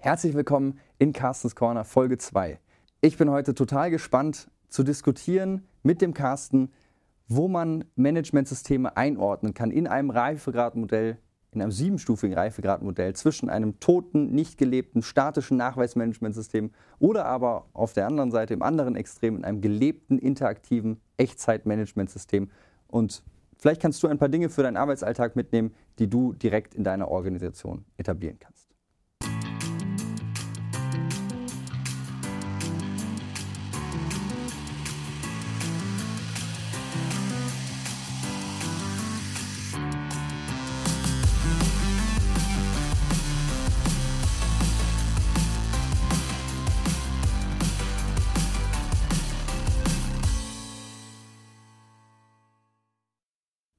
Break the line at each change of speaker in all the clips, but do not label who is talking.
Herzlich willkommen in Carstens Corner Folge 2. Ich bin heute total gespannt zu diskutieren mit dem Carsten, wo man Managementsysteme einordnen kann in einem Reifegradmodell, in einem siebenstufigen Reifegradmodell zwischen einem toten, nicht gelebten, statischen Nachweismanagementsystem oder aber auf der anderen Seite im anderen Extrem in einem gelebten, interaktiven Echtzeitmanagementsystem. Und vielleicht kannst du ein paar Dinge für deinen Arbeitsalltag mitnehmen, die du direkt in deiner Organisation etablieren kannst.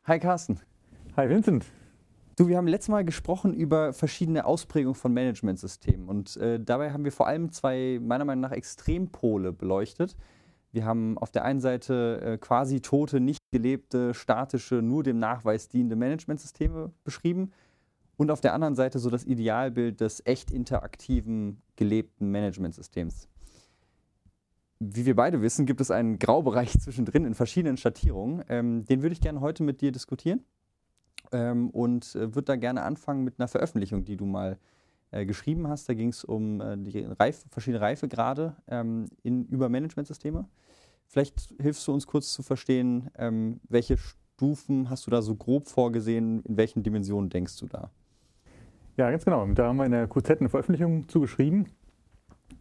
Hi Carsten.
Hi Vincent.
Du, wir haben letztes Mal gesprochen über verschiedene Ausprägungen von Managementsystemen und äh, dabei haben wir vor allem zwei meiner Meinung nach Extrempole beleuchtet. Wir haben auf der einen Seite äh, quasi tote, nicht gelebte, statische, nur dem Nachweis dienende Managementsysteme beschrieben und auf der anderen Seite so das Idealbild des echt interaktiven, gelebten Managementsystems wie wir beide wissen, gibt es einen Graubereich zwischendrin in verschiedenen Schattierungen. Ähm, den würde ich gerne heute mit dir diskutieren ähm, und äh, würde da gerne anfangen mit einer Veröffentlichung, die du mal äh, geschrieben hast. Da ging es um äh, die Reif verschiedene Reifegrade ähm, in, über Managementsysteme. Vielleicht hilfst du uns kurz zu verstehen, ähm, welche Stufen hast du da so grob vorgesehen, in welchen Dimensionen denkst du da?
Ja, ganz genau. Da haben wir in der QZ eine Veröffentlichung zugeschrieben.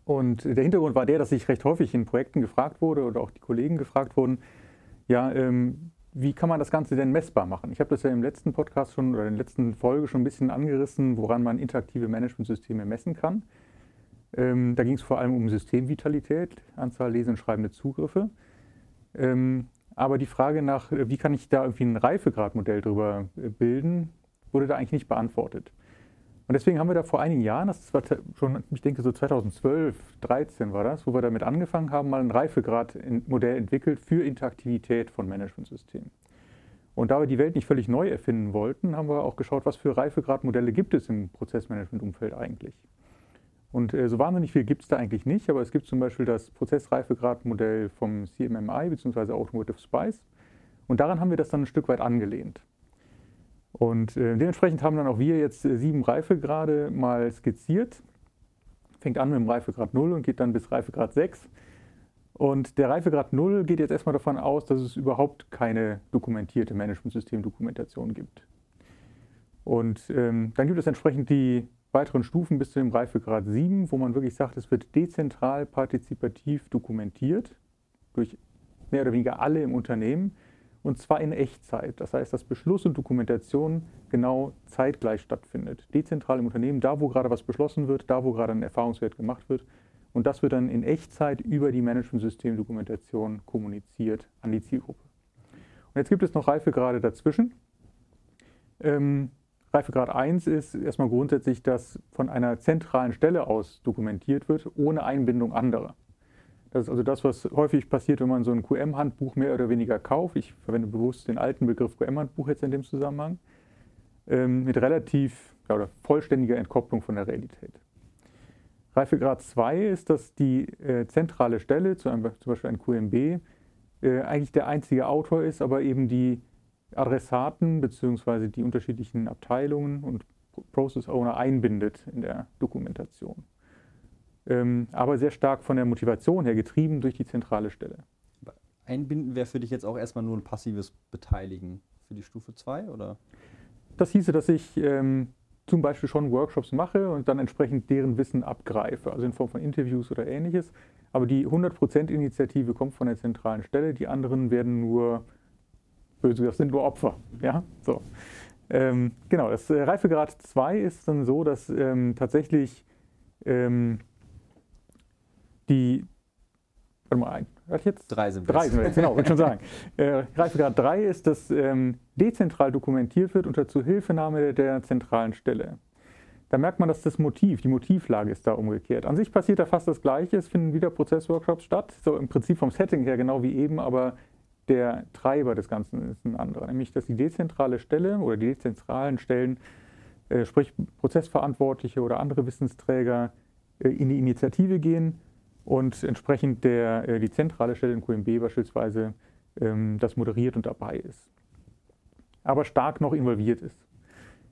Und der Hintergrund war der, dass ich recht häufig in Projekten gefragt wurde oder auch die Kollegen gefragt wurden, ja, ähm, wie kann man das Ganze denn messbar machen? Ich habe das ja im letzten Podcast schon oder in der letzten Folge schon ein bisschen angerissen, woran man interaktive Managementsysteme messen kann. Ähm, da ging es vor allem um Systemvitalität, Anzahl lesen und schreibende Zugriffe. Ähm, aber die Frage nach, wie kann ich da irgendwie ein Reifegradmodell drüber äh, bilden, wurde da eigentlich nicht beantwortet. Und deswegen haben wir da vor einigen Jahren, das war schon, ich denke so 2012, 2013 war das, wo wir damit angefangen haben, mal ein Reifegrad-Modell entwickelt für Interaktivität von Managementsystemen. Und da wir die Welt nicht völlig neu erfinden wollten, haben wir auch geschaut, was für Reifegradmodelle gibt es im Prozessmanagement-Umfeld eigentlich. Und äh, so wahnsinnig viel gibt es da eigentlich nicht, aber es gibt zum Beispiel das Prozessreifegradmodell vom CMMI bzw. Automotive Spice. Und daran haben wir das dann ein Stück weit angelehnt. Und äh, dementsprechend haben dann auch wir jetzt äh, sieben Reifegrade mal skizziert. Fängt an mit dem Reifegrad 0 und geht dann bis Reifegrad 6. Und der Reifegrad 0 geht jetzt erstmal davon aus, dass es überhaupt keine dokumentierte Managementsystem-Dokumentation gibt. Und ähm, dann gibt es entsprechend die weiteren Stufen bis zu dem Reifegrad 7, wo man wirklich sagt, es wird dezentral partizipativ dokumentiert durch mehr oder weniger alle im Unternehmen und zwar in Echtzeit. Das heißt, dass Beschluss und Dokumentation genau zeitgleich stattfindet. Dezentral im Unternehmen, da wo gerade was beschlossen wird, da wo gerade ein Erfahrungswert gemacht wird. Und das wird dann in Echtzeit über die Management-System-Dokumentation kommuniziert an die Zielgruppe. Und jetzt gibt es noch Reifegrade dazwischen. Ähm, Reifegrad 1 ist erstmal grundsätzlich, dass von einer zentralen Stelle aus dokumentiert wird, ohne Einbindung anderer. Das ist also das, was häufig passiert, wenn man so ein QM-Handbuch mehr oder weniger kauft. Ich verwende bewusst den alten Begriff QM-Handbuch jetzt in dem Zusammenhang. Ähm, mit relativ ja, oder vollständiger Entkopplung von der Realität. Reifegrad 2 ist, dass die äh, zentrale Stelle, zu einem, zum Beispiel ein QMB, äh, eigentlich der einzige Autor ist, aber eben die Adressaten bzw. die unterschiedlichen Abteilungen und Process Owner einbindet in der Dokumentation aber sehr stark von der Motivation her getrieben durch die zentrale Stelle.
Einbinden wäre für dich jetzt auch erstmal nur ein passives Beteiligen für die Stufe 2 oder?
Das hieße, dass ich ähm, zum Beispiel schon Workshops mache und dann entsprechend deren Wissen abgreife, also in Form von Interviews oder ähnliches. Aber die 100%-Initiative kommt von der zentralen Stelle, die anderen werden nur, böse gesagt, sind nur Opfer. Ja, so. Ähm, genau, das Reifegrad 2 ist dann so, dass ähm, tatsächlich ähm, die, warte mal ein, was jetzt?
Drei sind
wir. Drei sind wir jetzt, genau, wollte schon sagen. Äh, Reifegrad 3 ist, dass ähm, dezentral dokumentiert wird unter Zuhilfenahme der zentralen Stelle. Da merkt man, dass das Motiv, die Motivlage ist da umgekehrt. An sich passiert da fast das Gleiche, es finden wieder Prozessworkshops statt, so im Prinzip vom Setting her genau wie eben, aber der Treiber des Ganzen ist ein anderer, nämlich dass die dezentrale Stelle oder die dezentralen Stellen, äh, sprich Prozessverantwortliche oder andere Wissensträger, äh, in die Initiative gehen und entsprechend der, äh, die zentrale Stelle in QMB beispielsweise ähm, das moderiert und dabei ist. Aber stark noch involviert ist.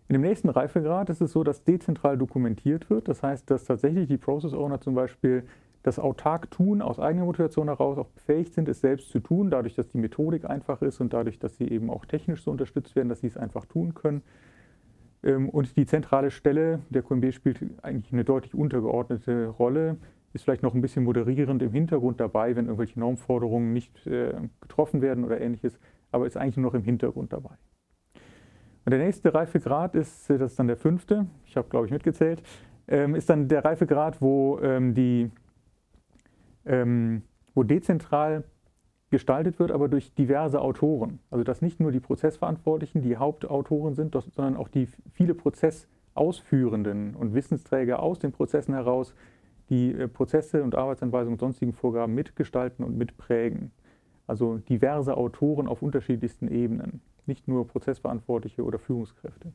In dem nächsten Reifegrad ist es so, dass dezentral dokumentiert wird. Das heißt, dass tatsächlich die Process Owner zum Beispiel das autark tun, aus eigener Motivation heraus auch befähigt sind, es selbst zu tun, dadurch, dass die Methodik einfach ist und dadurch, dass sie eben auch technisch so unterstützt werden, dass sie es einfach tun können. Ähm, und die zentrale Stelle der QMB spielt eigentlich eine deutlich untergeordnete Rolle, ist vielleicht noch ein bisschen moderierend im Hintergrund dabei, wenn irgendwelche Normforderungen nicht äh, getroffen werden oder ähnliches, aber ist eigentlich nur noch im Hintergrund dabei. Und der nächste Reifegrad ist, äh, das ist dann der fünfte, ich habe glaube ich mitgezählt, ähm, ist dann der Reifegrad, wo, ähm, die, ähm, wo dezentral gestaltet wird, aber durch diverse Autoren. Also dass nicht nur die Prozessverantwortlichen die Hauptautoren sind, sondern auch die viele Prozessausführenden und Wissensträger aus den Prozessen heraus die äh, Prozesse und Arbeitsanweisungen und sonstigen Vorgaben mitgestalten und mitprägen. Also diverse Autoren auf unterschiedlichsten Ebenen nicht nur Prozessverantwortliche oder Führungskräfte.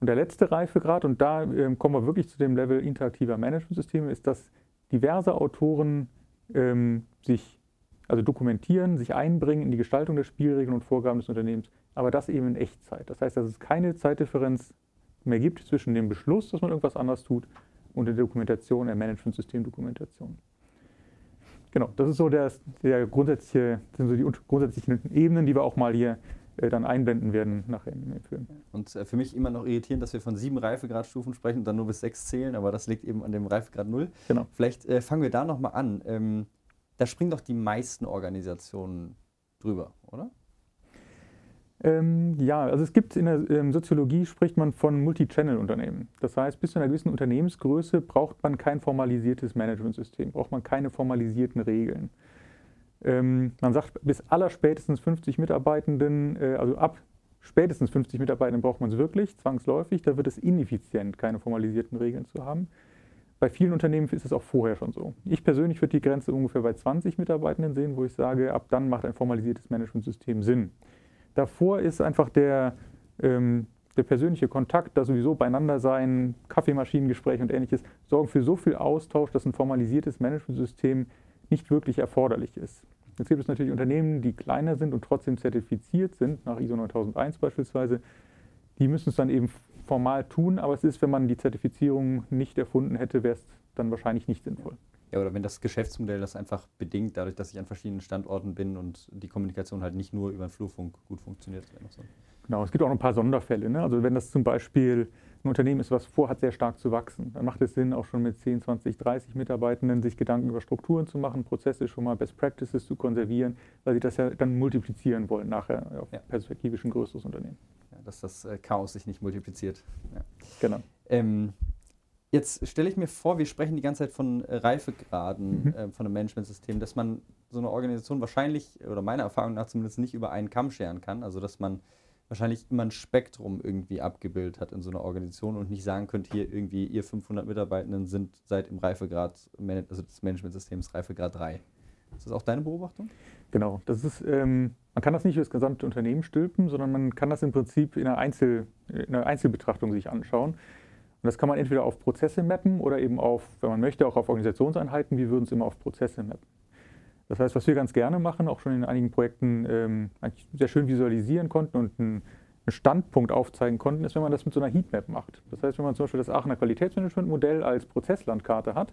Und der letzte Reifegrad, und da äh, kommen wir wirklich zu dem Level interaktiver Managementsysteme, ist, dass diverse Autoren ähm, sich also dokumentieren, sich einbringen in die Gestaltung der Spielregeln und Vorgaben des Unternehmens, aber das eben in Echtzeit. Das heißt, dass es keine Zeitdifferenz mehr gibt zwischen dem Beschluss, dass man irgendwas anders tut, und der Dokumentation, der Managementsystemdokumentation. Genau, das ist so der, der grundsätzliche, sind so die grundsätzlichen Ebenen, die wir auch mal hier äh, dann einblenden werden nachher in dem Film.
Und äh, für mich immer noch irritierend, dass wir von sieben Reifegradstufen sprechen und dann nur bis sechs zählen, aber das liegt eben an dem Reifegrad null. Genau. Vielleicht äh, fangen wir da nochmal an. Ähm, da springen doch die meisten Organisationen drüber, oder?
Ähm, ja, also es gibt in der ähm, Soziologie spricht man von Multi-Channel-Unternehmen. Das heißt, bis zu einer gewissen Unternehmensgröße braucht man kein formalisiertes Managementsystem, braucht man keine formalisierten Regeln. Ähm, man sagt, bis allerspätestens 50 Mitarbeitenden, äh, also ab spätestens 50 Mitarbeitenden braucht man es wirklich, zwangsläufig. Da wird es ineffizient, keine formalisierten Regeln zu haben. Bei vielen Unternehmen ist es auch vorher schon so. Ich persönlich würde die Grenze ungefähr bei 20 Mitarbeitenden sehen, wo ich sage, ab dann macht ein formalisiertes Managementsystem Sinn. Davor ist einfach der, ähm, der persönliche Kontakt, da sowieso beieinander sein, Kaffeemaschinengespräch und ähnliches, sorgen für so viel Austausch, dass ein formalisiertes Managementsystem nicht wirklich erforderlich ist. Jetzt gibt es natürlich Unternehmen, die kleiner sind und trotzdem zertifiziert sind, nach ISO 9001 beispielsweise. Die müssen es dann eben formal tun, aber es ist, wenn man die Zertifizierung nicht erfunden hätte, wäre es dann wahrscheinlich nicht sinnvoll.
Ja, oder wenn das Geschäftsmodell das einfach bedingt, dadurch, dass ich an verschiedenen Standorten bin und die Kommunikation halt nicht nur über den Flurfunk gut funktioniert. So.
Genau, es gibt auch noch ein paar Sonderfälle. Ne? Also wenn das zum Beispiel ein Unternehmen ist, was vorhat, sehr stark zu wachsen, dann macht es Sinn, auch schon mit 10, 20, 30 Mitarbeitenden sich Gedanken über Strukturen zu machen, Prozesse schon mal Best Practices zu konservieren, weil sie das ja dann multiplizieren wollen nachher auf ja. perspektivisch ein größeres Unternehmen.
Ja, dass das äh, Chaos sich nicht multipliziert.
Ja. Genau. Ähm,
Jetzt stelle ich mir vor, wir sprechen die ganze Zeit von Reifegraden mhm. äh, von einem Managementsystem, dass man so eine Organisation wahrscheinlich, oder meiner Erfahrung nach zumindest, nicht über einen Kamm scheren kann. Also dass man wahrscheinlich immer ein Spektrum irgendwie abgebildet hat in so einer Organisation und nicht sagen könnte, hier irgendwie, ihr 500 Mitarbeitenden sind seit im Reifegrad, also des Managementsystems Reifegrad 3. Ist das auch deine Beobachtung?
Genau, das ist, ähm, man kann das nicht für das gesamte Unternehmen stülpen, sondern man kann das im Prinzip in einer, Einzel, in einer Einzelbetrachtung sich anschauen. Und das kann man entweder auf Prozesse mappen oder eben auf, wenn man möchte, auch auf Organisationseinheiten. Wir würden es immer auf Prozesse mappen. Das heißt, was wir ganz gerne machen, auch schon in einigen Projekten ähm, sehr schön visualisieren konnten und einen, einen Standpunkt aufzeigen konnten, ist, wenn man das mit so einer Heatmap macht. Das heißt, wenn man zum Beispiel das Aachener Qualitätsmanagementmodell als Prozesslandkarte hat,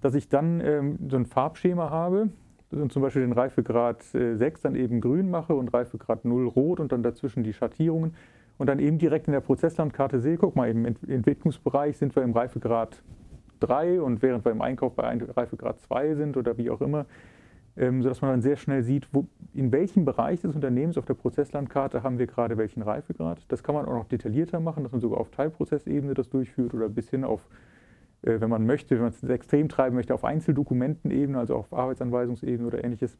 dass ich dann ähm, so ein Farbschema habe und zum Beispiel den Reifegrad äh, 6 dann eben grün mache und Reifegrad 0 rot und dann dazwischen die Schattierungen und dann eben direkt in der Prozesslandkarte sehe, guck mal, im Entwicklungsbereich sind wir im Reifegrad 3 und während wir im Einkauf bei Reifegrad 2 sind oder wie auch immer, ähm, sodass man dann sehr schnell sieht, wo, in welchem Bereich des Unternehmens auf der Prozesslandkarte haben wir gerade welchen Reifegrad. Das kann man auch noch detaillierter machen, dass man sogar auf Teilprozessebene das durchführt oder bis hin auf, äh, wenn man möchte, wenn man es extrem treiben möchte, auf Einzeldokumentenebene, also auf Arbeitsanweisungsebene oder ähnliches.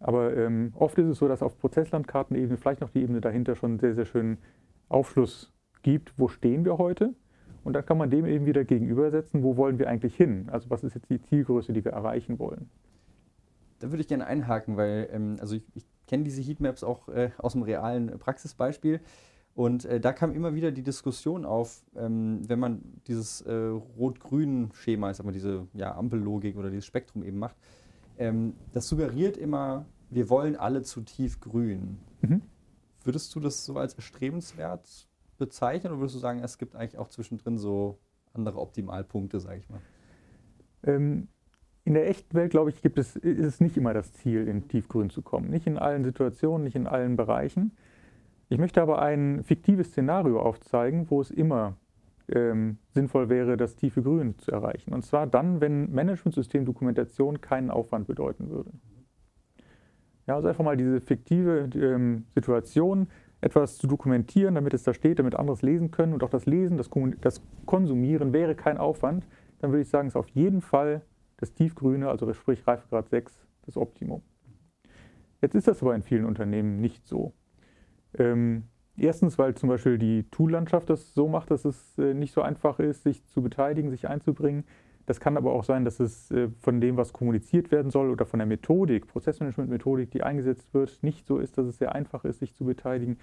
Aber ähm, oft ist es so, dass auf Prozesslandkartenebene vielleicht noch die Ebene dahinter schon sehr, sehr schön Aufschluss gibt, wo stehen wir heute. Und dann kann man dem eben wieder gegenübersetzen, wo wollen wir eigentlich hin? Also was ist jetzt die Zielgröße, die wir erreichen wollen?
Da würde ich gerne einhaken, weil ähm, also ich, ich kenne diese Heatmaps auch äh, aus dem realen Praxisbeispiel. Und äh, da kam immer wieder die Diskussion auf, ähm, wenn man dieses äh, Rot-Grün-Schema, ich sag mal, diese ja, Ampellogik oder dieses Spektrum eben macht, ähm, das suggeriert immer, wir wollen alle zu tief grün. Mhm. Würdest du das so als erstrebenswert bezeichnen oder würdest du sagen, es gibt eigentlich auch zwischendrin so andere Optimalpunkte, sage ich mal?
Ähm, in der echten Welt, glaube ich, gibt es, ist es nicht immer das Ziel, in Tiefgrün zu kommen. Nicht in allen Situationen, nicht in allen Bereichen. Ich möchte aber ein fiktives Szenario aufzeigen, wo es immer ähm, sinnvoll wäre, das tiefe Grün zu erreichen. Und zwar dann, wenn Managementsystem-Dokumentation keinen Aufwand bedeuten würde. Ja, also einfach mal diese fiktive ähm, Situation, etwas zu dokumentieren, damit es da steht, damit andere es lesen können und auch das Lesen, das, das Konsumieren wäre kein Aufwand, dann würde ich sagen, ist auf jeden Fall das Tiefgrüne, also sprich Reifegrad 6, das Optimum. Jetzt ist das aber in vielen Unternehmen nicht so. Ähm, erstens, weil zum Beispiel die Tool-Landschaft das so macht, dass es äh, nicht so einfach ist, sich zu beteiligen, sich einzubringen. Das kann aber auch sein, dass es äh, von dem, was kommuniziert werden soll oder von der Methodik, Prozessmanagement-Methodik, die eingesetzt wird, nicht so ist, dass es sehr einfach ist, sich zu beteiligen.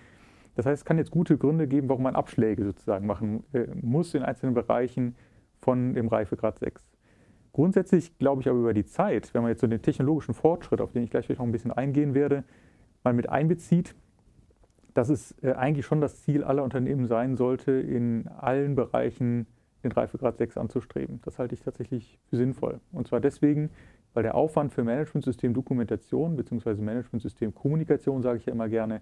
Das heißt, es kann jetzt gute Gründe geben, warum man Abschläge sozusagen machen äh, muss in einzelnen Bereichen von dem Reifegrad 6. Grundsätzlich glaube ich aber über die Zeit, wenn man jetzt so den technologischen Fortschritt, auf den ich gleich noch ein bisschen eingehen werde, mal mit einbezieht, dass es äh, eigentlich schon das Ziel aller Unternehmen sein sollte, in allen Bereichen den Reifegrad 6 anzustreben. Das halte ich tatsächlich für sinnvoll. Und zwar deswegen, weil der Aufwand für Managementsystem Dokumentation bzw. Managementsystem Kommunikation, sage ich ja immer gerne,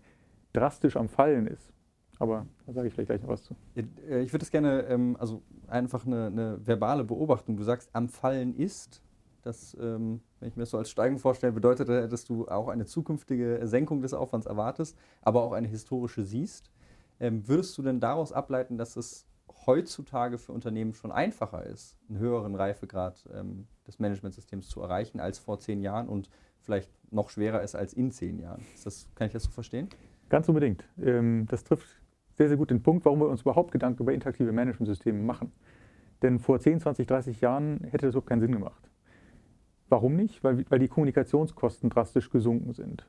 drastisch am Fallen ist. Aber da sage ich vielleicht gleich noch was zu.
Äh, ich würde das gerne, ähm, also einfach eine, eine verbale Beobachtung. Du sagst, am Fallen ist. Das, ähm, wenn ich mir das so als Steigung vorstelle, bedeutet das, dass du auch eine zukünftige Senkung des Aufwands erwartest, aber auch eine historische siehst. Ähm, würdest du denn daraus ableiten, dass es heutzutage für Unternehmen schon einfacher ist, einen höheren Reifegrad ähm, des Managementsystems zu erreichen als vor zehn Jahren und vielleicht noch schwerer ist als in zehn Jahren? Das, kann ich das so verstehen?
Ganz unbedingt. Das trifft sehr, sehr gut den Punkt, warum wir uns überhaupt Gedanken über interaktive Managementsysteme machen. Denn vor 10, 20, 30 Jahren hätte das überhaupt keinen Sinn gemacht. Warum nicht? Weil, weil die Kommunikationskosten drastisch gesunken sind.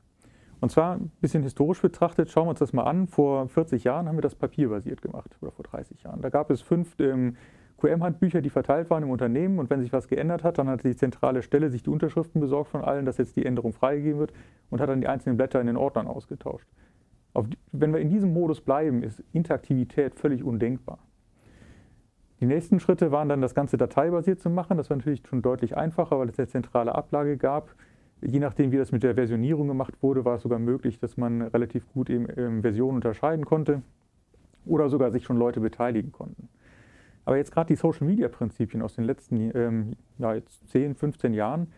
Und zwar ein bisschen historisch betrachtet, schauen wir uns das mal an. Vor 40 Jahren haben wir das papierbasiert gemacht oder vor 30 Jahren. Da gab es fünf ähm, QM-Handbücher, die verteilt waren im Unternehmen und wenn sich was geändert hat, dann hat die zentrale Stelle sich die Unterschriften besorgt von allen, dass jetzt die Änderung freigegeben wird und hat dann die einzelnen Blätter in den Ordnern ausgetauscht. Die, wenn wir in diesem Modus bleiben, ist Interaktivität völlig undenkbar. Die nächsten Schritte waren dann, das Ganze dateibasiert zu machen. Das war natürlich schon deutlich einfacher, weil es eine zentrale Ablage gab. Je nachdem, wie das mit der Versionierung gemacht wurde, war es sogar möglich, dass man relativ gut eben ähm, Versionen unterscheiden konnte oder sogar sich schon Leute beteiligen konnten. Aber jetzt gerade die Social-Media-Prinzipien aus den letzten ähm, ja, jetzt 10, 15 Jahren,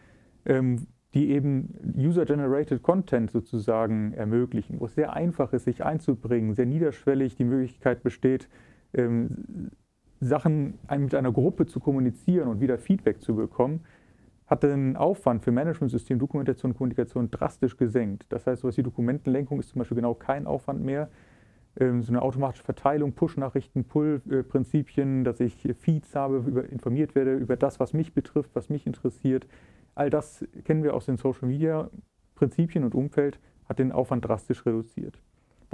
ähm, die eben User-Generated Content sozusagen ermöglichen, wo es sehr einfach ist, sich einzubringen, sehr niederschwellig die Möglichkeit besteht, ähm, Sachen mit einer Gruppe zu kommunizieren und wieder Feedback zu bekommen, hat den Aufwand für Managementsystem, Dokumentation und Kommunikation drastisch gesenkt. Das heißt, sowas wie Dokumentenlenkung ist zum Beispiel genau kein Aufwand mehr. Ähm, so eine automatische Verteilung, Push-Nachrichten, Pull-Prinzipien, dass ich Feeds habe, über, informiert werde über das, was mich betrifft, was mich interessiert. All das kennen wir aus den Social-Media-Prinzipien und Umfeld, hat den Aufwand drastisch reduziert.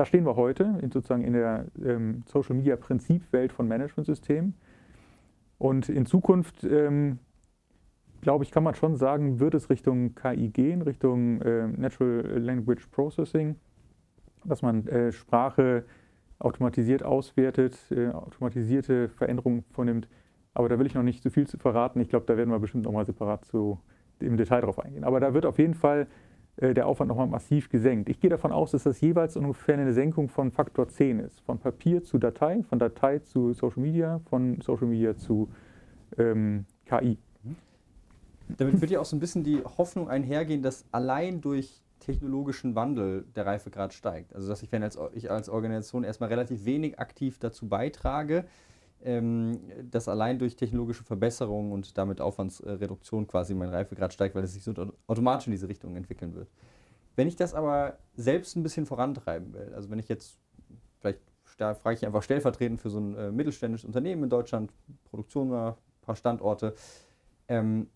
Da stehen wir heute in, sozusagen in der ähm, Social Media Prinzipwelt von Managementsystemen. Und in Zukunft, ähm, glaube ich, kann man schon sagen, wird es Richtung KI gehen, Richtung äh, Natural Language Processing, dass man äh, Sprache automatisiert auswertet, äh, automatisierte Veränderungen vornimmt. Aber da will ich noch nicht zu viel zu verraten. Ich glaube, da werden wir bestimmt nochmal separat zu, im Detail drauf eingehen. Aber da wird auf jeden Fall der Aufwand nochmal massiv gesenkt. Ich gehe davon aus, dass das jeweils ungefähr eine Senkung von Faktor 10 ist. Von Papier zu Datei, von Datei zu Social Media, von Social Media zu ähm, KI.
Damit wird ja auch so ein bisschen die Hoffnung einhergehen, dass allein durch technologischen Wandel der Reifegrad steigt. Also dass ich, wenn ich als Organisation erstmal relativ wenig aktiv dazu beitrage, dass allein durch technologische Verbesserungen und damit Aufwandsreduktion quasi mein Reifegrad steigt, weil es sich so automatisch in diese Richtung entwickeln wird. Wenn ich das aber selbst ein bisschen vorantreiben will, also wenn ich jetzt, vielleicht frage ich einfach stellvertretend für so ein äh, mittelständisches Unternehmen in Deutschland, Produktion, ein paar Standorte, ähm,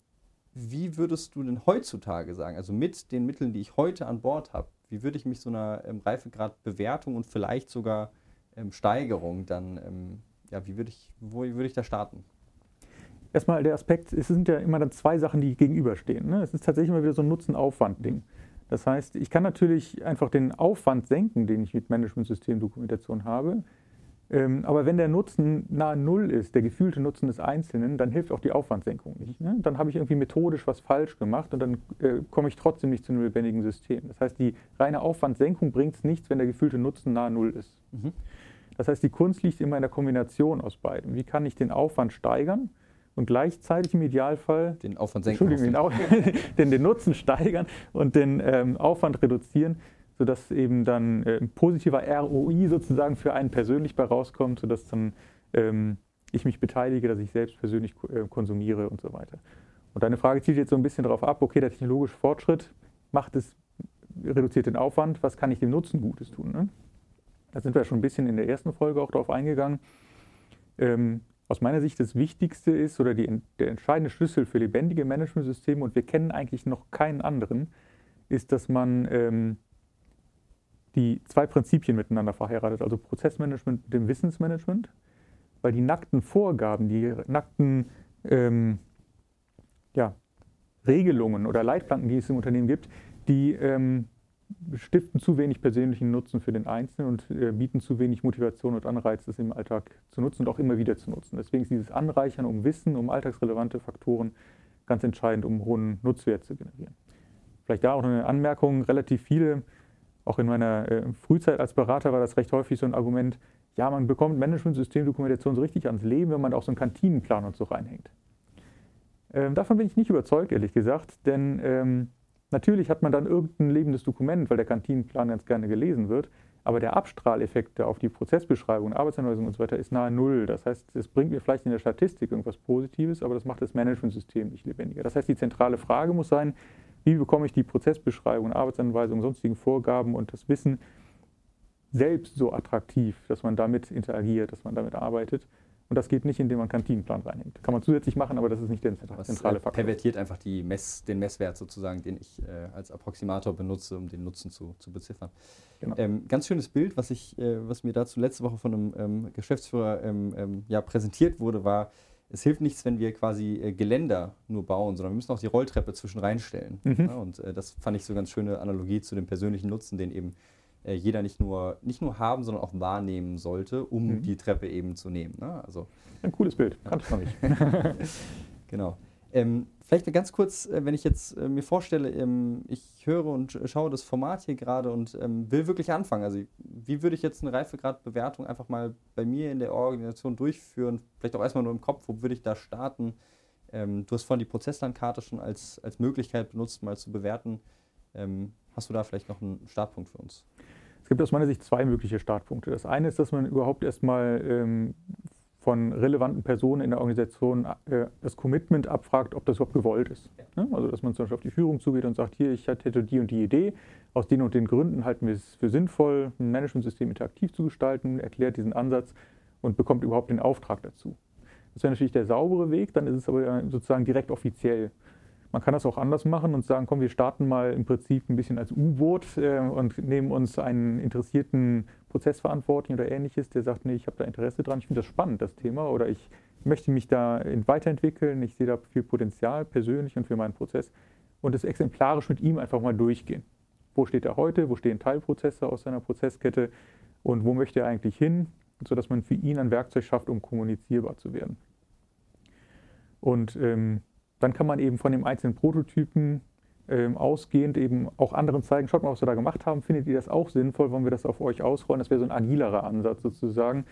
wie würdest du denn heutzutage sagen, also mit den Mitteln, die ich heute an Bord habe, wie würde ich mich so einer ähm, Reifegradbewertung und vielleicht sogar ähm, Steigerung, dann ähm, ja, wie würde ich, wo würde ich da starten?
Erstmal der Aspekt, es sind ja immer dann zwei Sachen, die gegenüberstehen. Ne? Es ist tatsächlich immer wieder so ein Nutzen-Aufwand-Ding. Das heißt, ich kann natürlich einfach den Aufwand senken, den ich mit Management-System-Dokumentation habe. Ähm, aber wenn der Nutzen nahe Null ist, der gefühlte Nutzen des Einzelnen, dann hilft auch die Aufwandsenkung nicht. Ne? Dann habe ich irgendwie methodisch was falsch gemacht und dann äh, komme ich trotzdem nicht zu einem lebendigen System. Das heißt, die reine Aufwandsenkung bringt nichts, wenn der gefühlte Nutzen nahe Null ist. Mhm. Das heißt, die Kunst liegt immer in der Kombination aus beidem. Wie kann ich den Aufwand steigern und gleichzeitig im Idealfall
den Aufwand senken,
Entschuldigung, den, den, Nutzen steigern und den ähm, Aufwand reduzieren, sodass eben dann äh, ein positiver ROI sozusagen für einen persönlich bei rauskommt, sodass dann ähm, ich mich beteilige, dass ich selbst persönlich äh, konsumiere und so weiter. Und deine Frage zielt jetzt so ein bisschen darauf ab, okay, der technologische Fortschritt macht es, reduziert den Aufwand, was kann ich dem Nutzen Gutes tun? Ne? Da sind wir schon ein bisschen in der ersten Folge auch darauf eingegangen. Ähm, aus meiner Sicht das Wichtigste ist oder die, der entscheidende Schlüssel für lebendige Managementsysteme, und wir kennen eigentlich noch keinen anderen, ist, dass man ähm, die zwei Prinzipien miteinander verheiratet, also Prozessmanagement und dem Wissensmanagement, weil die nackten Vorgaben, die nackten ähm, ja, Regelungen oder Leitplanken, die es im Unternehmen gibt, die ähm, stiften zu wenig persönlichen Nutzen für den Einzelnen und äh, bieten zu wenig Motivation und Anreiz, das im Alltag zu nutzen und auch immer wieder zu nutzen. Deswegen ist dieses Anreichern um Wissen, um alltagsrelevante Faktoren ganz entscheidend, um hohen Nutzwert zu generieren. Vielleicht da auch eine Anmerkung, relativ viele, auch in meiner äh, Frühzeit als Berater war das recht häufig so ein Argument, ja, man bekommt Management-Systemdokumentation so richtig ans Leben, wenn man auch so einen Kantinenplan und so reinhängt. Ähm, davon bin ich nicht überzeugt, ehrlich gesagt, denn ähm, Natürlich hat man dann irgendein lebendes Dokument, weil der Kantinenplan ganz gerne gelesen wird, aber der Abstrahleffekt auf die Prozessbeschreibung, Arbeitsanweisung und so weiter ist nahe Null. Das heißt, es bringt mir vielleicht in der Statistik irgendwas Positives, aber das macht das Managementsystem nicht lebendiger. Das heißt, die zentrale Frage muss sein, wie bekomme ich die Prozessbeschreibung, Arbeitsanweisung, sonstigen Vorgaben und das Wissen selbst so attraktiv, dass man damit interagiert, dass man damit arbeitet und das geht nicht, indem man Kantinenplan reinhängt. Kann man zusätzlich machen, aber das ist nicht der zentrale Faktor.
pervertiert einfach die Mess, den Messwert sozusagen, den ich äh, als Approximator benutze, um den Nutzen zu, zu beziffern. Genau. Ähm, ganz schönes Bild, was, ich, äh, was mir dazu letzte Woche von einem ähm, Geschäftsführer ähm, ähm, ja, präsentiert wurde, war, es hilft nichts, wenn wir quasi äh, Geländer nur bauen, sondern wir müssen auch die Rolltreppe zwischen reinstellen. Mhm. Ja, und äh, das fand ich so eine ganz schöne Analogie zu dem persönlichen Nutzen, den eben äh, jeder nicht nur, nicht nur haben, sondern auch wahrnehmen sollte, um mhm. die Treppe eben zu nehmen. Ne? Also,
Ein cooles Bild, kannte ich noch nicht.
genau. Ähm, vielleicht ganz kurz, äh, wenn ich jetzt äh, mir vorstelle, ähm, ich höre und schaue das Format hier gerade und ähm, will wirklich anfangen. Also wie würde ich jetzt eine Reifegradbewertung einfach mal bei mir in der Organisation durchführen? Vielleicht auch erstmal nur im Kopf, wo würde ich da starten? Ähm, du hast vorhin die Prozesslandkarte schon als, als Möglichkeit benutzt, mal zu bewerten. Ähm, hast du da vielleicht noch einen Startpunkt für uns?
Es gibt aus meiner Sicht zwei mögliche Startpunkte. Das eine ist, dass man überhaupt erstmal ähm, von relevanten Personen in der Organisation äh, das Commitment abfragt, ob das überhaupt gewollt ist. Ja. Also dass man zum Beispiel auf die Führung zugeht und sagt, hier, ich hätte die und die Idee, aus den und den Gründen halten wir es für sinnvoll, ein Managementsystem interaktiv zu gestalten, erklärt diesen Ansatz und bekommt überhaupt den Auftrag dazu. Das wäre natürlich der saubere Weg, dann ist es aber sozusagen direkt offiziell. Man kann das auch anders machen und sagen, komm, wir starten mal im Prinzip ein bisschen als U-Boot äh, und nehmen uns einen interessierten Prozessverantwortlichen oder ähnliches, der sagt, nee, ich habe da Interesse dran, ich finde das spannend, das Thema, oder ich möchte mich da weiterentwickeln, ich sehe da viel Potenzial persönlich und für meinen Prozess. Und das exemplarisch mit ihm einfach mal durchgehen. Wo steht er heute, wo stehen Teilprozesse aus seiner Prozesskette? Und wo möchte er eigentlich hin, sodass man für ihn ein Werkzeug schafft, um kommunizierbar zu werden. Und ähm, dann kann man eben von dem einzelnen Prototypen ähm, ausgehend eben auch anderen zeigen, schaut mal, was wir da gemacht haben, findet ihr das auch sinnvoll, wollen wir das auf euch ausrollen? Das wäre so ein agilerer Ansatz sozusagen,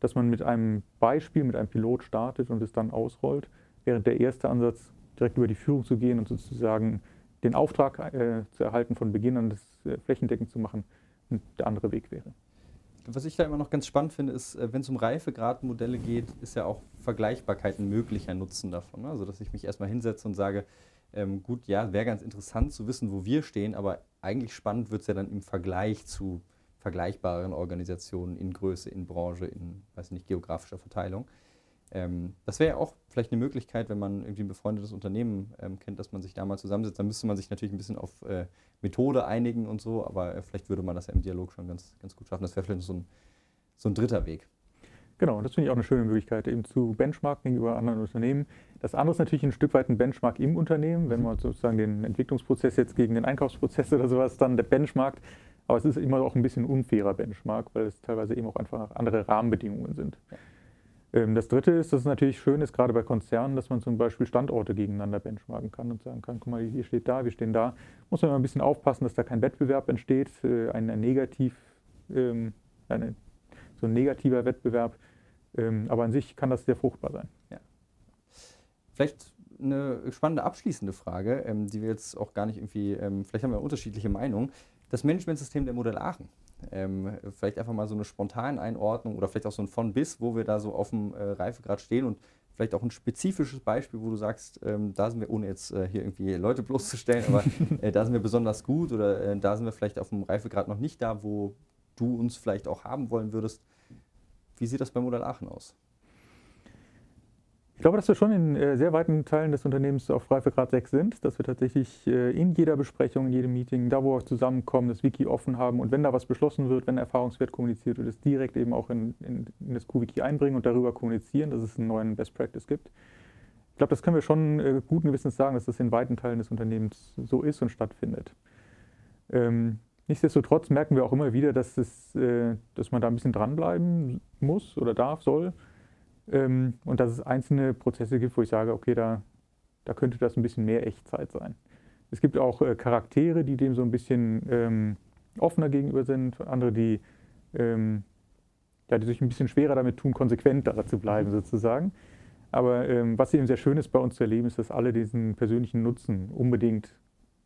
dass man mit einem Beispiel, mit einem Pilot startet und es dann ausrollt, während der erste Ansatz, direkt über die Führung zu gehen und sozusagen den Auftrag äh, zu erhalten von Beginn an das äh, flächendeckend zu machen, der andere Weg wäre.
Was ich da immer noch ganz spannend finde, ist, äh, wenn es um Reifegradmodelle geht, ist ja auch Vergleichbarkeit ein möglicher Nutzen davon. Ne? Also, dass ich mich erstmal hinsetze und sage, ähm, gut, ja, wäre ganz interessant zu wissen, wo wir stehen, aber eigentlich spannend wird es ja dann im Vergleich zu vergleichbaren Organisationen in Größe, in Branche, in, weiß nicht, geografischer Verteilung. Ähm, das wäre ja auch vielleicht eine Möglichkeit, wenn man irgendwie ein befreundetes Unternehmen ähm, kennt, dass man sich da mal zusammensetzt. Da müsste man sich natürlich ein bisschen auf äh, Methode einigen und so, aber äh, vielleicht würde man das ja im Dialog schon ganz, ganz gut schaffen. Das wäre vielleicht so ein, so ein dritter Weg.
Genau, das finde ich auch eine schöne Möglichkeit, eben zu benchmarken gegenüber anderen Unternehmen. Das andere ist natürlich ein Stück weit ein Benchmark im Unternehmen, wenn mhm. man sozusagen den Entwicklungsprozess jetzt gegen den Einkaufsprozess oder sowas dann der benchmarkt. Aber es ist immer auch ein bisschen unfairer Benchmark, weil es teilweise eben auch einfach andere Rahmenbedingungen sind. Ja. Ähm, das Dritte ist, dass es natürlich schön ist, gerade bei Konzernen, dass man zum Beispiel Standorte gegeneinander benchmarken kann und sagen kann, guck mal, hier steht da, wir stehen da. Muss man immer ein bisschen aufpassen, dass da kein Wettbewerb entsteht, ein, ein Negativ, ähm, so ein negativer Wettbewerb. Ähm, aber an sich kann das sehr fruchtbar sein. Ja.
Vielleicht eine spannende abschließende Frage, die wir jetzt auch gar nicht irgendwie, vielleicht haben wir unterschiedliche Meinungen. Das Managementsystem der Modell Aachen ähm, vielleicht einfach mal so eine spontane Einordnung oder vielleicht auch so ein von bis, wo wir da so auf dem äh, Reifegrad stehen und vielleicht auch ein spezifisches Beispiel, wo du sagst, ähm, da sind wir, ohne jetzt äh, hier irgendwie Leute bloßzustellen, aber äh, da sind wir besonders gut oder äh, da sind wir vielleicht auf dem Reifegrad noch nicht da, wo du uns vielleicht auch haben wollen würdest. Wie sieht das bei Modell Aachen aus?
Ich glaube, dass wir schon in äh, sehr weiten Teilen des Unternehmens auf Reifegrad 6 sind, dass wir tatsächlich äh, in jeder Besprechung, in jedem Meeting, da wo wir zusammenkommen, das Wiki offen haben und wenn da was beschlossen wird, wenn Erfahrungswert kommuniziert wird, es direkt eben auch in, in, in das QWiki einbringen und darüber kommunizieren, dass es einen neuen Best Practice gibt. Ich glaube, das können wir schon äh, guten Gewissens sagen, dass das in weiten Teilen des Unternehmens so ist und stattfindet. Ähm, nichtsdestotrotz merken wir auch immer wieder, dass, es, dass man da ein bisschen dranbleiben muss oder darf, soll ähm, und dass es einzelne Prozesse gibt, wo ich sage, okay, da, da könnte das ein bisschen mehr Echtzeit sein. Es gibt auch äh, Charaktere, die dem so ein bisschen ähm, offener gegenüber sind, andere, die, ähm, ja, die sich ein bisschen schwerer damit tun, konsequenter zu bleiben sozusagen. Aber ähm, was eben sehr schön ist bei uns zu erleben, ist, dass alle diesen persönlichen Nutzen unbedingt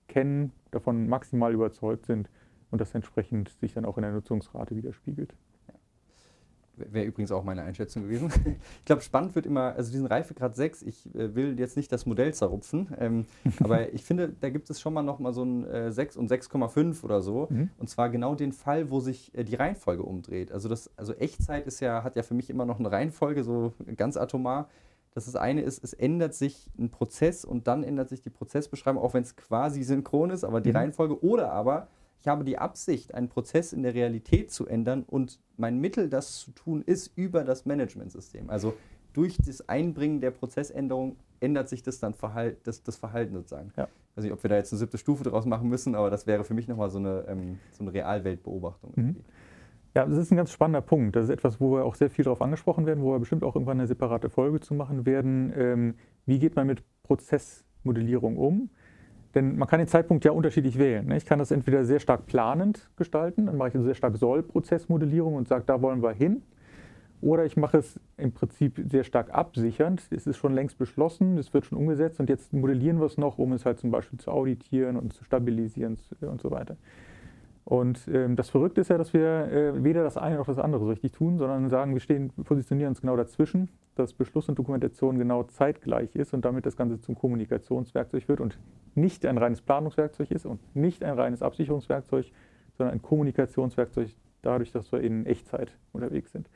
kennen, davon maximal überzeugt sind und das entsprechend sich dann auch in der Nutzungsrate widerspiegelt.
Wäre übrigens auch meine Einschätzung gewesen. ich glaube, spannend wird immer, also diesen Reifegrad 6, ich äh, will jetzt nicht das Modell zerrupfen, ähm, aber ich finde, da gibt es schon mal noch mal so ein äh, 6 und 6,5 oder so. Mhm. Und zwar genau den Fall, wo sich äh, die Reihenfolge umdreht. Also, das, also Echtzeit ist ja, hat ja für mich immer noch eine Reihenfolge, so ganz atomar. Das, das eine ist, es ändert sich ein Prozess und dann ändert sich die Prozessbeschreibung, auch wenn es quasi synchron ist, aber die mhm. Reihenfolge. Oder aber ich habe die Absicht, einen Prozess in der Realität zu ändern und mein Mittel, das zu tun, ist über das Managementsystem. Also durch das Einbringen der Prozessänderung ändert sich das dann Verhalt, das, das Verhalten sozusagen. Ja. Ich weiß nicht, ob wir da jetzt eine siebte Stufe draus machen müssen, aber das wäre für mich nochmal so eine, ähm, so eine Realweltbeobachtung. Mhm.
Ja, das ist ein ganz spannender Punkt. Das ist etwas, wo wir auch sehr viel darauf angesprochen werden, wo wir bestimmt auch irgendwann eine separate Folge zu machen werden. Ähm, wie geht man mit Prozessmodellierung um? Denn man kann den Zeitpunkt ja unterschiedlich wählen. Ne? Ich kann das entweder sehr stark planend gestalten, dann mache ich eine sehr stark Soll-Prozessmodellierung und sage, da wollen wir hin. Oder ich mache es im Prinzip sehr stark absichernd. Es ist schon längst beschlossen, es wird schon umgesetzt und jetzt modellieren wir es noch, um es halt zum Beispiel zu auditieren und zu stabilisieren und so weiter. Und ähm, das Verrückte ist ja, dass wir äh, weder das eine noch das andere so richtig tun, sondern sagen, wir stehen, positionieren uns genau dazwischen, dass Beschluss und Dokumentation genau zeitgleich ist und damit das Ganze zum Kommunikationswerkzeug wird und nicht ein reines Planungswerkzeug ist und nicht ein reines Absicherungswerkzeug, sondern ein Kommunikationswerkzeug, dadurch, dass wir in Echtzeit unterwegs sind.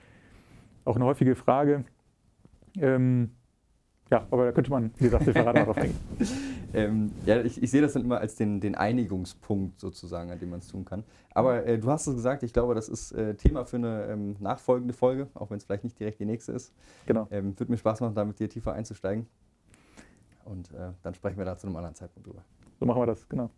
Auch eine häufige Frage, ähm, ja, aber da könnte man, wie gesagt, separat darauf denken.
ähm, ja, ich, ich, sehe das dann immer als den, den Einigungspunkt sozusagen, an dem man es tun kann. Aber äh, du hast es gesagt, ich glaube, das ist äh, Thema für eine ähm, nachfolgende Folge, auch wenn es vielleicht nicht direkt die nächste ist. Genau. Ähm, Würde mir Spaß machen, da mit dir tiefer einzusteigen. Und äh, dann sprechen wir da zu einem anderen Zeitpunkt drüber.
So machen wir das, genau.